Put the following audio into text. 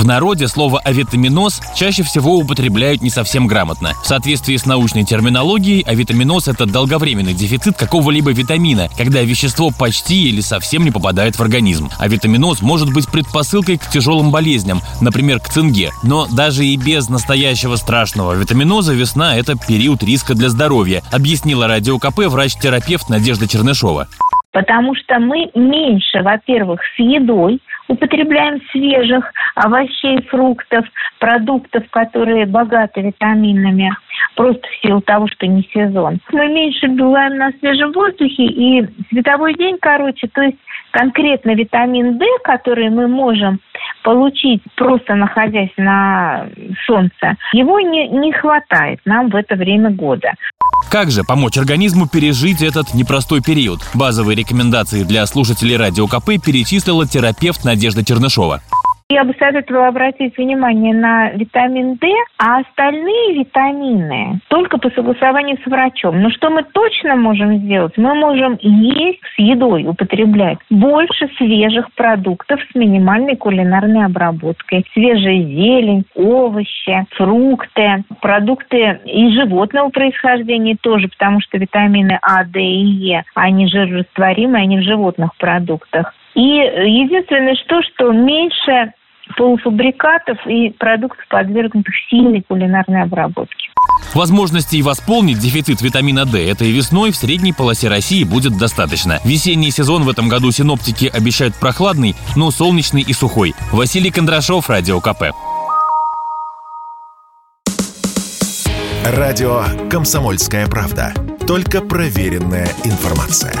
В народе слово «авитаминоз» чаще всего употребляют не совсем грамотно. В соответствии с научной терминологией, авитаминоз – это долговременный дефицит какого-либо витамина, когда вещество почти или совсем не попадает в организм. Авитаминоз может быть предпосылкой к тяжелым болезням, например, к цинге. Но даже и без настоящего страшного витаминоза весна – это период риска для здоровья, объяснила Радио КП врач-терапевт Надежда Чернышова. Потому что мы меньше, во-первых, с едой употребляем свежих овощей, фруктов, продуктов, которые богаты витаминами, просто в силу того, что не сезон. Мы меньше бываем на свежем воздухе, и световой день короче, то есть конкретно витамин D, который мы можем получить, просто находясь на солнце, его не, не хватает нам в это время года. Как же помочь организму пережить этот непростой период? Базовые рекомендации для слушателей Радио КП перечислила терапевт Надежда Чернышова. Я бы советовала обратить внимание на витамин D, а остальные витамины только по согласованию с врачом. Но что мы точно можем сделать? Мы можем есть с едой, употреблять больше свежих продуктов с минимальной кулинарной обработкой. Свежая зелень, овощи, фрукты, продукты и животного происхождения тоже, потому что витамины А, Д и Е, они жирорастворимы, они в животных продуктах. И единственное, что, что меньше полуфабрикатов и продуктов, подвергнутых сильной кулинарной обработке. Возможностей восполнить дефицит витамина D этой весной в средней полосе России будет достаточно. Весенний сезон в этом году синоптики обещают прохладный, но солнечный и сухой. Василий Кондрашов, Радио КП. Радио «Комсомольская правда». Только проверенная информация.